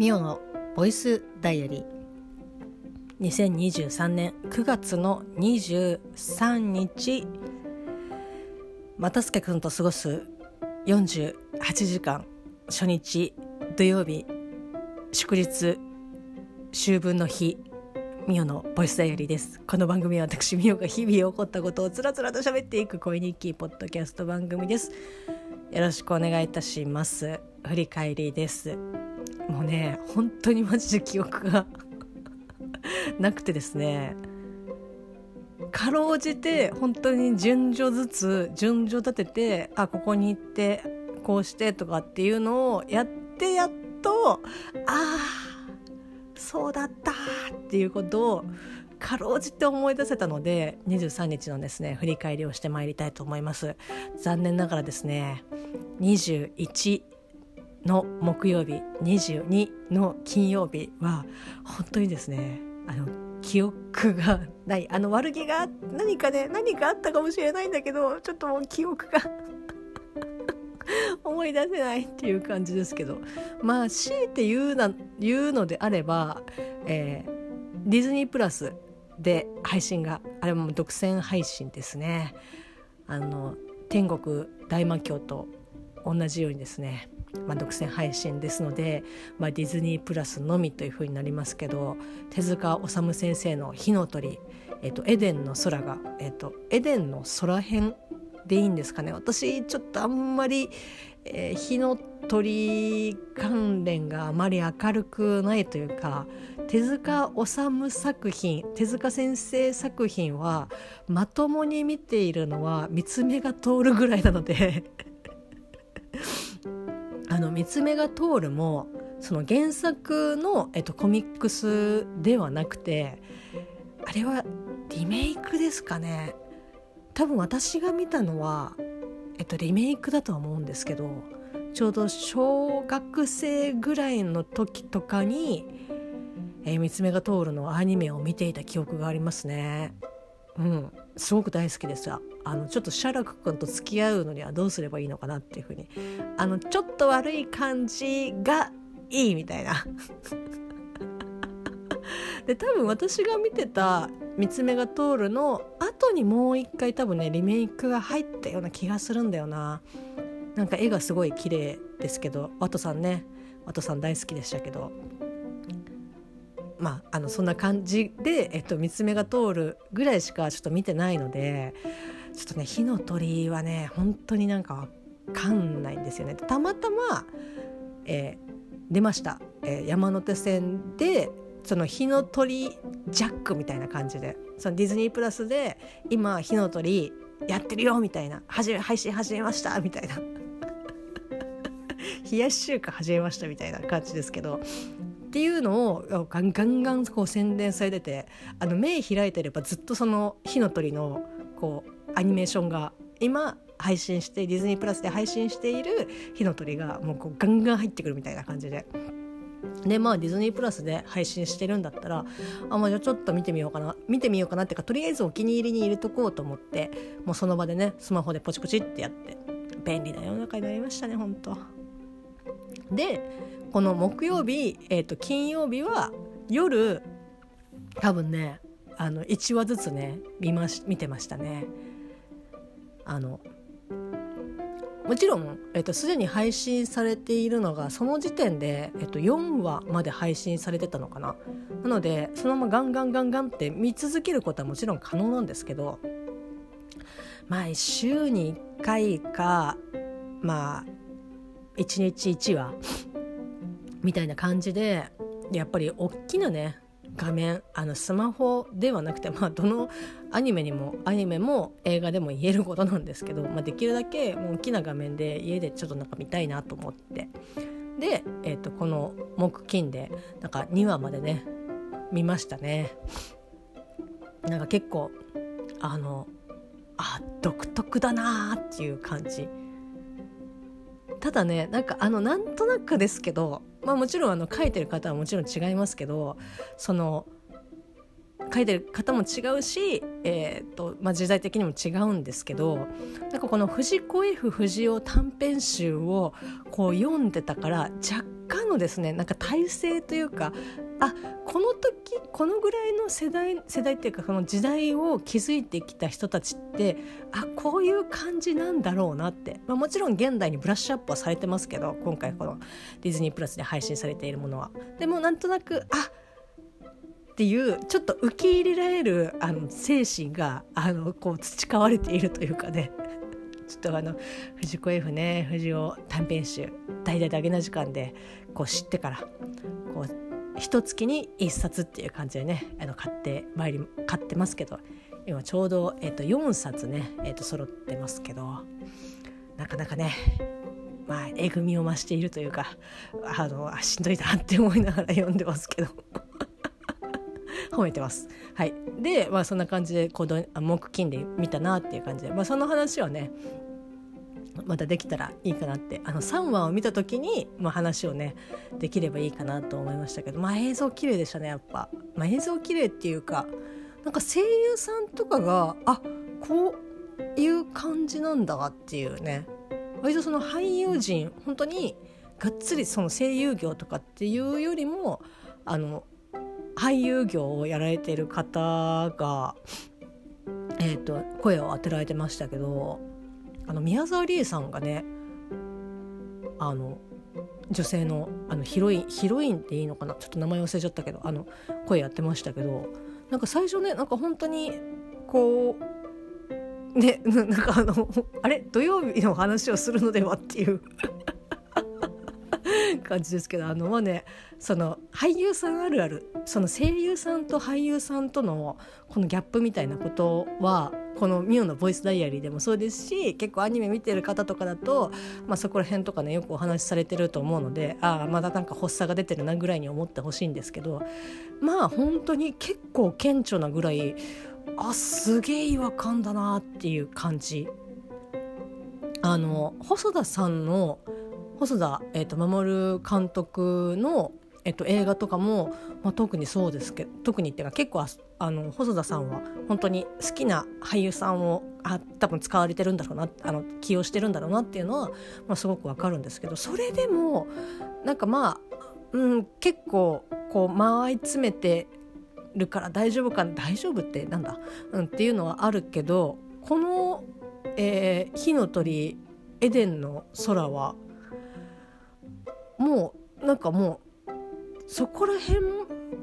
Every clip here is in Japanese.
ミオのボイスダイアリー。2023年9月の23日又助君と過ごす48時間初日土曜日祝日秋分の日ミオのボイスダイアリーです。この番組は私ミオが日々起こったことをつらつらと喋っていく恋日記ポッドキャスト番組です。よろしくお願いいたします。振り返りです。もうね本当にマジで記憶が なくてですね。かろうじて本当に順序ずつ順序立ててあここに行ってこうしてとかっていうのをやってやっとああそうだったっていうことをかろうじて思い出せたので23日のですね振り返りをしてまいりたいと思います。残念ながらですね21の木曜日22の金曜日は本当にですねあの記憶がない。あの悪気が何かね何かあったかもしれないんだけどちょっともう記憶が 思い出せないっていう感じですけど。まあ強いて言うな言うのであれば、えー、ディズニープラスで配信があれも独占配信ですね。あの天国大魔教と同じようにですねまあ、独占配信ですので、まあ、ディズニープラスのみというふうになりますけど手塚治虫先生の「火の鳥」えっと、エデンの空が、えっと、エデンの空編でいいんですかね。私ちょっとあんまり、えー、火の鳥関連があまり明るくないというか手塚治虫作品手塚先生作品はまともに見ているのは三つ目が通るぐらいなのでの三つ目が通るもその原作の、えっと、コミックスではなくてあれはリメイクですかね多分私が見たのは、えっと、リメイクだとは思うんですけどちょうど小学生ぐらいの時とかに「えー、三つ目が通る」のアニメを見ていた記憶がありますね。うん、すごく大好きです。あのちょっとシャラク君と付き合うのにはどうすればいいのかなっていうふうに。あのちょっと悪い感じがいいみたいな。で多分私が見てた「三つ目が通る」の後にもう一回多分ねリメイクが入ったような気がするんだよな。なんか絵がすごい綺麗ですけどワトさんね。ワトさん大好きでしたけど。まあ、あのそんな感じで、えっと、三つ目が通るぐらいしかちょっと見てないのでちょっとね火の鳥はね本当になんか分かんないんですよね。たまたま、えー、出ました、えー、山手線でその火の鳥ジャックみたいな感じでそのディズニープラスで今火の鳥やってるよみたいな始め配信始めましたみたいな 冷やし中華始めましたみたいな感じですけどっていうのをガンガンガンこう宣伝されててあの目開いてればずっとその火の鳥のこうアニメーションが今配信してディズニープラスで配信している火の鳥がもうこうガンガン入ってくるみたいな感じで。でまあディズニープラスで配信してるんだったらあ、まあ、じゃあちょっと見てみようかな見てみようかなっていうかとりあえずお気に入りに入れとこうと思ってもうその場でねスマホでポチポチってやって便利な世の中になりましたね本当でこの木曜日、えー、と金曜日は夜多分ねあの1話ずつね見まし見てましたね。あのもちろん、えっと、すでに配信されているのがその時点で、えっと、4話まで配信されてたのかななのでそのままガンガンガンガンって見続けることはもちろん可能なんですけどまあ週に1回かまあ1日1話みたいな感じでやっぱり大きなね画面あのスマホではなくて、まあ、どのアニメにもアニメも映画でも言えることなんですけど、まあ、できるだけもう大きな画面で家でちょっとなんか見たいなと思ってで、えー、とこの木金でなんか2話までね見ましたね。なんか結構あのあ独特だなーっていう感じ。ただねなんかあのなんとなくですけどまあもちろんあの書いてる方はもちろん違いますけどその書いてる方も違うし、えーとまあ、時代的にも違うんですけどなんかこの藤子 F 不二雄短編集をこう読んでたから若干のですねなんか体制というかあこの時このぐらいの世代世代っていうかこの時代を築いてきた人たちってあこういう感じなんだろうなって、まあ、もちろん現代にブラッシュアップはされてますけど今回このディズニープラスで配信されているものは。でもなんとなくあっていうちょっと受け入れられるあの精神があのこう培われているというかね ちょっとあの藤子 F ね藤尾短編集「大々だけな時間で」こう知ってからこう一月に一冊っていう感じでねあの買ってまいり買ってますけど今ちょうど、えー、と4冊ね、えー、と揃ってますけどなかなかねまあえぐみを増しているというかあのあしんどいなって思いながら読んでますけど 褒めてます。はい、で、まあ、そんな感じでこう木金で見たなっていう感じで、まあ、その話はねまたできたらいいかなって。あの3話を見た時に、まあ、話をねできればいいかなと思いましたけど、まあ、映像綺麗でしたねやっぱ、まあ、映像綺麗っていうかなんか声優さんとかがあこういう感じなんだっていうね。割とその俳優陣本当にがっつりその声優業とかっていうよりもあの俳優業をやられてる方が、えーと、声を当てられてましたけど。あの宮沢りえさんがねあの女性のあのヒロインヒロインっていいのかな？ちょっと名前忘れちゃったけどあの声やってましたけどなんか最初ねなんか本当にこうねなんかあの あれ？土曜日の話をするのではっていう 感じですけどあのまあねその俳優さんあるあるその声優さんと俳優さんとのこのギャップみたいなことはこのミオのボイスダイアリーでもそうですし結構アニメ見てる方とかだと、まあ、そこら辺とかねよくお話しされてると思うのでああまだなんか発作が出てるなぐらいに思ってほしいんですけどまあ本当に結構顕著なぐらいあすげえ違和感だなっていう感じ。あの細田さんの細田、えーと、守監督の、えーと、映画とかも、まあ、特にそうですけど特にっていうか結構あの細田さんは本当に好きな俳優さんをあ多分使われてるんだろうなあの起用してるんだろうなっていうのは、まあ、すごくわかるんですけどそれでもなんかまあ、うん、結構こう間合い詰めてるから大丈夫か大丈夫ってなんだ、うん、っていうのはあるけどこの、えー、火の鳥エデンの空はもうなんかもうそこら辺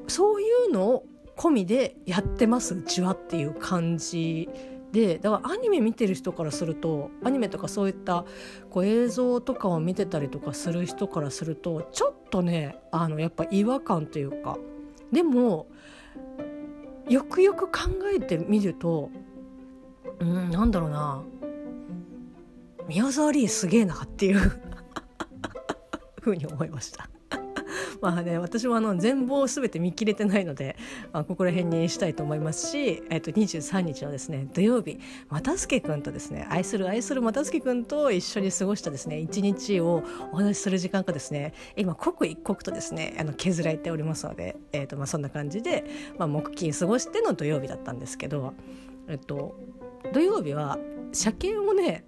そういうのを込みでやってますうちはっていう感じで。だからアニメ見てる人からするとアニメとかそういったこう映像とかを見てたりとかする人からするとちょっとねあのやっぱ違和感というか。でもよくよく考えてみるとうんなんだろうな。宮沢りえすげえなっていうふうに思いました。まあね私もあの全貌を全て見切れてないので、まあ、ここら辺にしたいと思いますし、えっと、23日のですね土曜日又助君とですね愛する愛する又助君と一緒に過ごしたですね一日をお話しする時間がですね今刻一刻とですねあの削られておりますので、えっとまあ、そんな感じで、まあ、木金過ごしての土曜日だったんですけど、えっと、土曜日は車検をね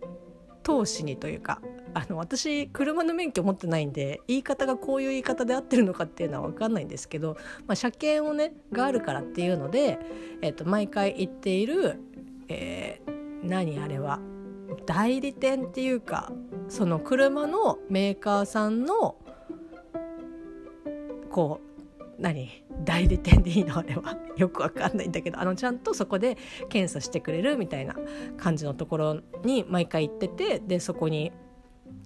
通しにというかあの私車の免許持ってないんで言い方がこういう言い方で合ってるのかっていうのは分かんないんですけど、まあ、車検をねがあるからっていうので、えー、と毎回行っている、えー、何あれは代理店っていうかその車のメーカーさんのこう何代理店でいいのあれは？よくわかんないんだけどあのちゃんとそこで検査してくれるみたいな感じのところに毎回行っててでそこに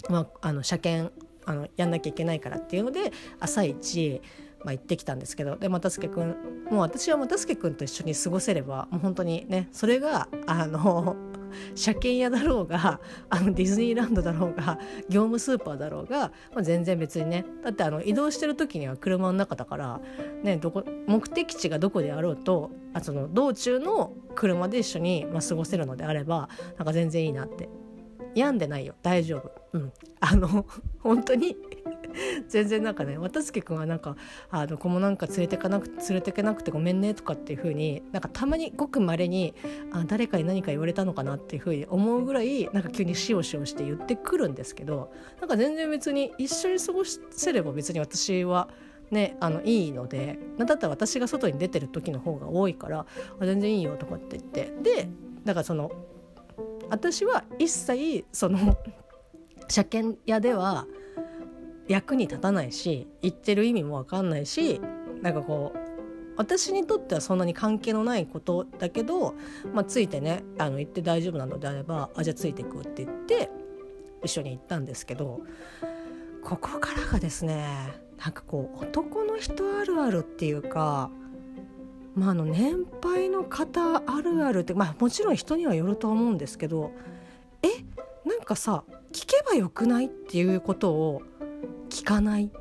まあ、あの車検あのやんなきゃいけないからっていうので朝一、まあ、行ってきたんですけどで又助君もう私は又助君と一緒に過ごせればもう本当にねそれがあの 車検屋だろうがあのディズニーランドだろうが業務スーパーだろうが、まあ、全然別にねだってあの移動してる時には車の中だから、ね、どこ目的地がどこであろうとあその道中の車で一緒に、まあ、過ごせるのであればなんか全然いいなって。病んでないよ。大丈夫。うん。あの 本当に。全然なんかね渡助君はなんかあの子もなんか連れてかなく連れてけなくてごめんねとかっていう風になんかたまにごくまれにあ誰かに何か言われたのかなっていう風に思うぐらいなんか急にしおしおして言ってくるんですけどなんか全然別に一緒に過ごせれば別に私は。ね、あのいいのでだったら私が外に出てる時の方が多いから全然いいよとかって言って。でだからその私は一切その車検屋では役に立たないし言ってる意味も分かんないしなんかこう私にとってはそんなに関係のないことだけど、まあ、ついてねあの行って大丈夫なのであればあじゃあついてくって言って一緒に行ったんですけどここからがですねなんかこう男の人あるあるっていうか、まあ、あの年配の方あるあるって、まあ、もちろん人にはよると思うんですけどえなんかさ聞けばよくないっていうことを聞かない？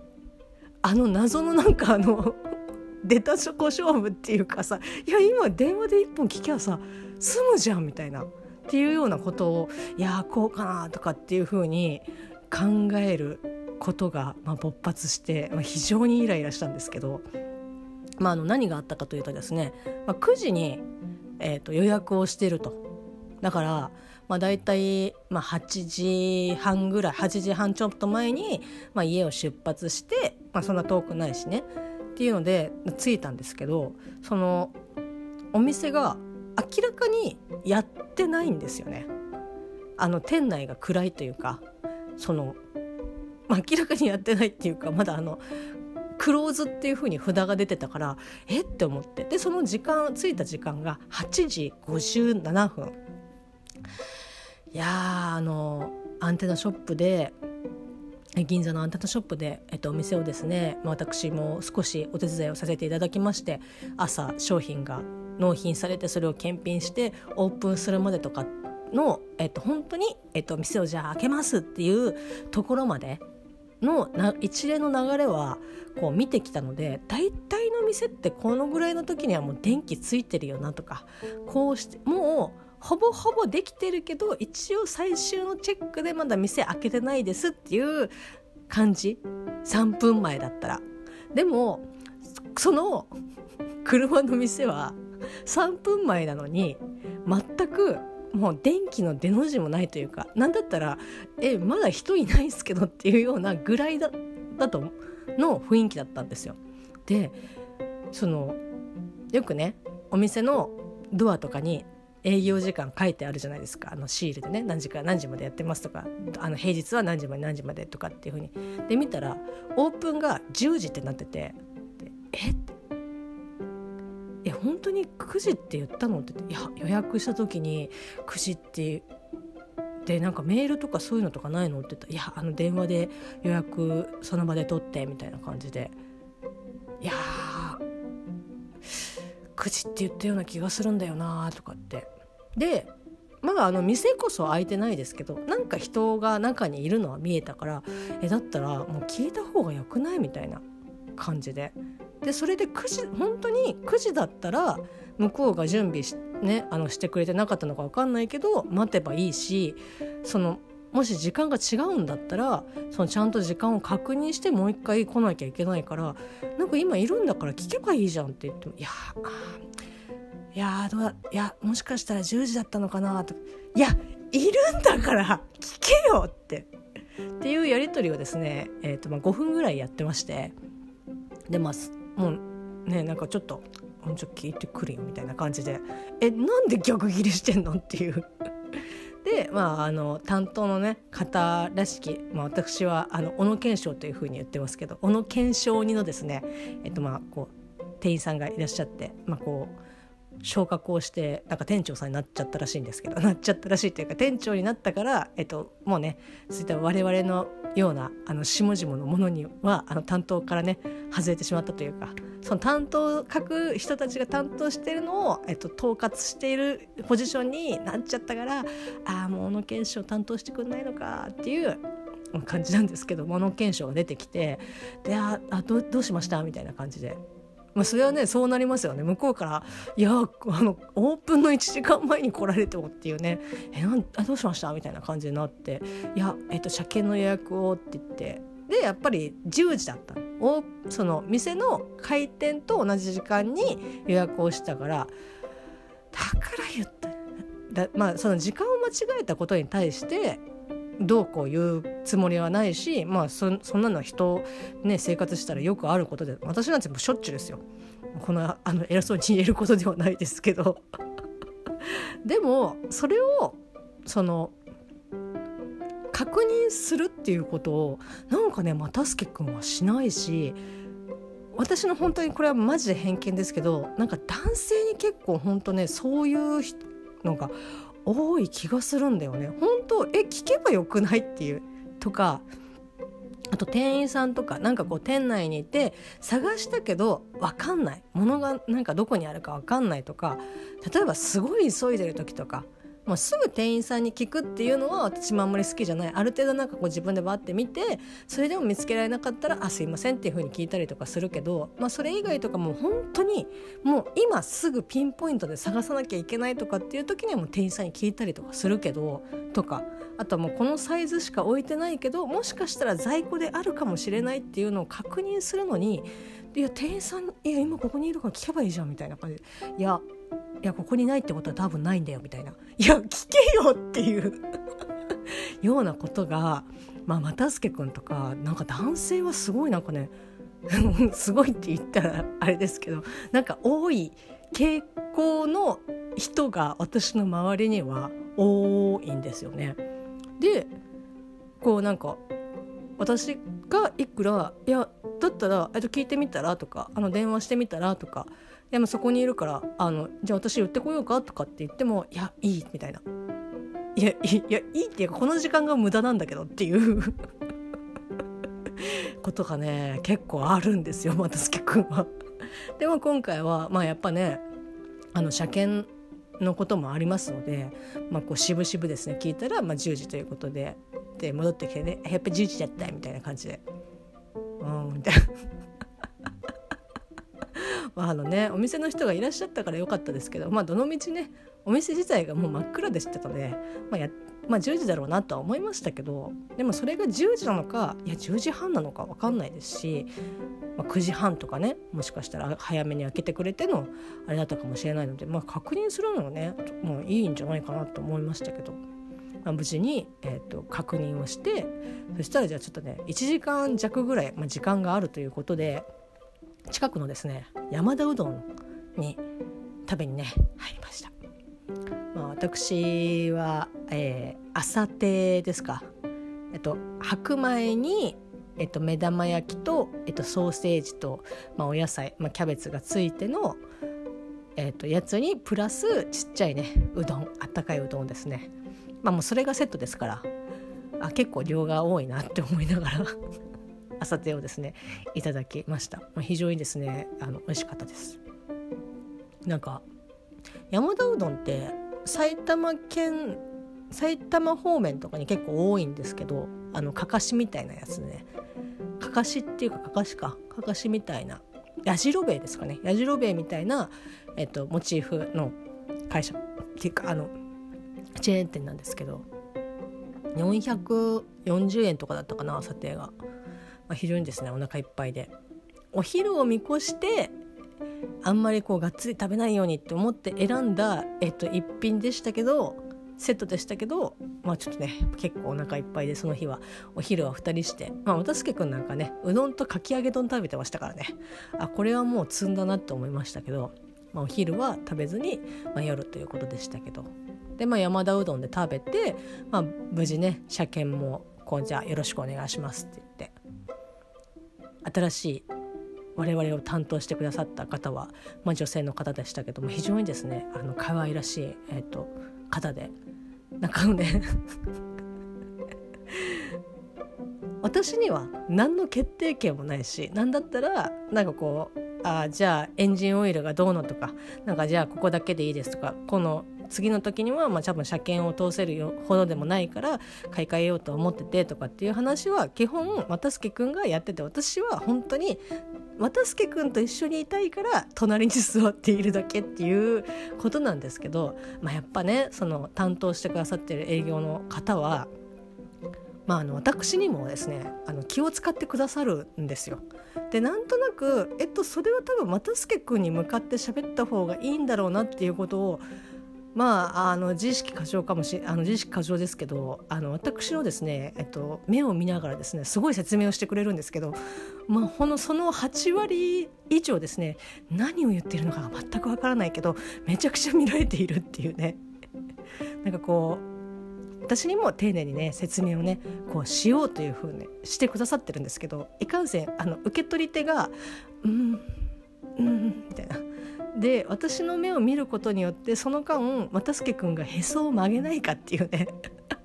あの謎のなんかあの 出たチョコ勝負っていうかさいや今電話で1本聞きゃさ済むじゃんみたいなっていうようなことをいやこうかなとかっていうふうに考えることが、まあ、勃発して、まあ、非常にイライラしたんですけど、まあ、あの何があったかというとですね、まあ、9時に、えー、と予約をしてると。だからまあ、大体、まあ、8時半ぐらい8時半ちょっと前に、まあ、家を出発して、まあ、そんな遠くないしねっていうので着いたんですけどそのお店が明らかにやってないんですよね。あの店内が暗いというかその、まあ、明らかにやってないっていうかまだあのクローズっていう風に札が出てたからえ？って思って。でその時間着いた時間が8時57分。いやあのアンテナショップで銀座のアンテナショップで、えっと、お店をですね私も少しお手伝いをさせていただきまして朝商品が納品されてそれを検品してオープンするまでとかの、えっと、本当に、えっと、店をじゃあ開けますっていうところまでの一連の流れはこう見てきたので大体の店ってこのぐらいの時にはもう電気ついてるよなとかこうしてもうほぼほぼできてるけど一応最終のチェックでまだ店開けてないですっていう感じ。3分前だったら。でもその 車の店は3分前なのに全くもう電気の出の字もないというか何だったらえまだ人いないですけどっていうようなぐらいだだとの雰囲気だったんですよ。でそのよくねお店のドアとかに営業時間書いてあるじゃないですか。あのシールでね何時から何時までやってますとかあの平日は何時まで何時までとかっていうふうに。で見たらオープンが10時ってなってて。え？ってえ本当に9時って言ったの？って言っていや予約した時に9時ってでなんかメールとかそういうのとかないの？って言ったら「いやあの電話で予約その場で取って」みたいな感じでいや9時って言ったような気がするんだよなとかって。でまだあの店こそ開いてないですけどなんか人が中にいるのは見えたからえだったらもう聞いた方がよくない？みたいな感じで。でそれで9時本当に9時だったら向こうが準備し,、ね、あのしてくれてなかったのか分かんないけど待てばいいしそのもし時間が違うんだったらそのちゃんと時間を確認してもう一回来なきゃいけないからなんか今いるんだから聞けばいいじゃんって言ってもいやいやどういやもしかしたら10時だったのかなといやいるんだから聞けよって。っていうやり取りをですね、えーとまあ、5分ぐらいやってまして。でまあもうねなんかちょっと「ちょっと聞いてくるよ」みたいな感じで「えなんで逆ギレしてんの?」っていう で、まあ、あの担当の、ね、方らしき、まあ、私はあの小野賢章というふうに言ってますけど小野賢章にのですね、えっとまあ、こう店員さんがいらっしゃって、まあ、こう昇格をしてなんか店長さんになっちゃったらしいんですけど なっちゃったらしいっていうか店長になったから、えっと、もうねそういった我々のようなあの下々のものにはあの担当からね外れてしまったというかその担当書く人たちが担当しているのを、えっと、統括しているポジションになっちゃったからああもう小野賢章担当してくんないのかっていう感じなんですけど小野賢章が出てきてでああどどうしました？みたいな感じでまあ、それはねそうなりますよね。向こうから「いやあのオープンの1時間前に来られても」っていうね「えなんあどうしました?」みたいな感じになって「いや、えっと、車検の予約を」って言って。でやっぱり10時だったの。その店の開店と同じ時間に予約をしたからだから言った。だまあその時間を間違えたことに対してどうこう言うつもりはないしまあそそんなのは人ね生活したらよくあることで私なんてもしょっちゅうですよ。このあの偉そうに言えることではないですけど。でもそれをその確認するっていうことをなんかね又助君はしないし私の本当にこれはマジで偏見ですけどなんか男性に結構本当ねそういうのが多い気がするんだよね。本当え聞けばよくないっていう？とかあと店員さんとかなんかこう店内にいて探したけど分かんないものがなんかどこにあるか分かんないとか例えばすごい急いでる時とかもうすぐ店員さんに聞くっていうのは私もあんまり好きじゃない。ある程度なんかこう自分でバッて見てそれでも見つけられなかったら「あすいません」っていうふうに聞いたりとかするけど、まあ、それ以外とかもう本当にもう今すぐピンポイントで探さなきゃいけないとかっていう時にはもう店員さんに聞いたりとかするけどとかあとはもうこのサイズしか置いてないけどもしかしたら在庫であるかもしれないっていうのを確認するのにいや店員さんいや今ここにいるから聞けばいいじゃんみたいな感じで。いやいやここにないってことは多分ないんだよみたいないや聞けよっていう ようなことがまあ又助君とかなんか男性はすごいなんかね すごいって言ったらあれですけどなんか多い傾向の人が私の周りには多いんですよね。でこうなんか私がいくら「いやだったらと聞いてみたら?」とか「あの電話してみたら?」とか「でもそこにいるからあのじゃあ私言ってこようか?」とかって言っても「いやいい」みたいな「いやいやいい」っていうかこの時間が無駄なんだけどっていう ことがね結構あるんですよ又助君は。でも今回はまあやっぱねあの車検のこともありますので、まあ、こう渋々ですね聞いたら、まあ、10時ということでで戻ってきてね「やっぱ10時だった」みたいな感じで「うん」みたいな。まああのねお店の人がいらっしゃったからよかったですけどまあどのみちねお店自体がもう真っ暗でしたので、まあやまあ、10時だろうなとは思いましたけどでもそれが10時なのかいや10時半なのか分かんないですし、まあ、9時半とかねもしかしたら早めに開けてくれてのあれだったかもしれないので、まあ、確認するのはねもういいんじゃないかなと思いましたけど。まあ、無事に、えーと、確認をしてそしたらじゃあちょっとね1時間弱ぐらい、まあ、時間があるということで近くのですね山田うどんに食べにね入りました。まあ、私は、えー、朝亭ですか、えっと、白米に、えっと、目玉焼きと、えっと、ソーセージと、まあ、お野菜、まあ、キャベツがついての、えっと、やつにプラスちっちゃいねうどんあったかいうどんですね。まあもうそれがセットですからあ結構量が多いなって思いながら。朝手をですねいただきました、非常にですねあの美味しかったです。なんか山田うどんって埼玉県埼玉方面とかに結構多いんですけどあのかかしみたいなやつね。かかしっていうかかかしか。かかしみたいな。やじろべえですかね。やじろべえみたいな、えっと、モチーフの会社。っていうかあのチェーン店なんですけど。440円とかだったかな査定が、まあ、非常にですねお腹いっぱいで。お昼を見越してあんまりこうがっつり食べないようにって思って選んだ、えっと、一品でしたけどセットでしたけどまあちょっとね結構お腹いっぱいでその日はお昼は2人して。まあ渡助君なんかねうどんとかき揚げ丼食べてましたからね。あこれはもう積んだなって思いましたけど、まあ、お昼は食べずに、まあ、夜ということでしたけど。で、まあ、山田うどんで食べて、まあ、無事ね車検もこうじゃあよろしくお願いしますって言って。新しい我々を担当してくださった方は、まあ、女性の方でしたけども非常にですねあの可愛らしい、えーと、方でなんかね私には何の決定権もないし何だったらなんかこうあじゃあエンジンオイルがどうのとかなんかじゃあここだけでいいですとかこの次の時にはまあ多分車検を通せるほどでもないから買い替えようと思っててとかっていう話は基本又助君がやってて私は本当に又助君と一緒にいたいから隣に座っているだけっていうことなんですけど、まあ、やっぱねその担当してくださってる営業の方はまあ、あの私にもですねあの気を使ってくださるんですよ。でなんとなく、えっと、それは多分又助君に向かって喋った方がいいんだろうなっていうことをまあ、あの自意識過剰かもしあの自意識過剰ですけどあの私のですね、えっと、目を見ながらですねすごい説明をしてくれるんですけど、まあ、ほのその8割以上ですね何を言っているのかが全くわからないけどめちゃくちゃ見られているっていうね なんかこう私にも丁寧にね説明をねこうしようというふうにしてくださってるんですけどいかんせんあの受け取り手が「うんうん」みたいな。で私の目を見ることによってその間又助君がへそを曲げないかっていうね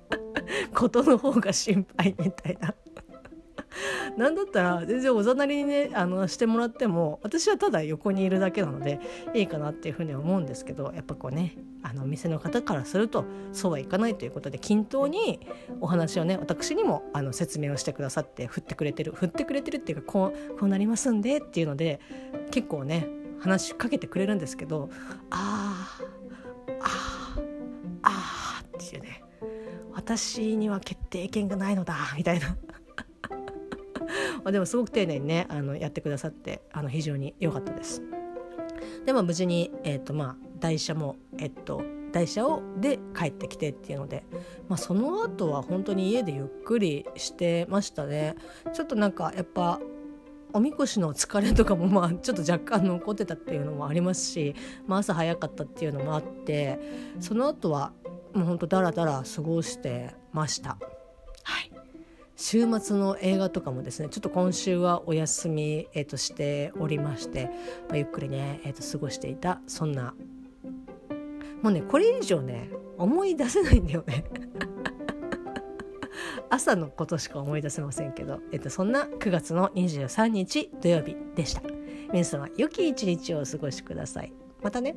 ことの方が心配みたいな。なんだったら全然おざなりにねあのしてもらっても私はただ横にいるだけなのでいいかなっていうふうに思うんですけどやっぱこうねあの店の方からするとそうはいかないということで均等にお話をね私にもあの説明をしてくださって振ってくれてる振ってくれてるっていうかこうこうなりますんでっていうので結構ね話しかけてくれるんですけどあーあーあーっていうね私には決定権がないのだみたいな までもすごく丁寧にねあのやってくださってあの非常に良かったです。でも無事に、えーとまあ、台車も、えっと、台車をで帰ってきてっていうので、まあ、その後は本当に家でゆっくりしてましたね。ちょっとなんかやっぱおみこしの疲れとかもまあちょっと若干残ってたっていうのもありますし、まあ、朝早かったっていうのもあってその後はもうほんとダラダラ過ごしてました。はい。週末の映画とかもですねちょっと今週はお休み、えー、としておりまして、まあ、ゆっくりね、えー、と過ごしていたそんな。もうねこれ以上ね思い出せないんだよね 朝のことしか思い出せませんけど、えっと、そんな9月の23日土曜日でした。皆様良き一日をお過ごしください。またね。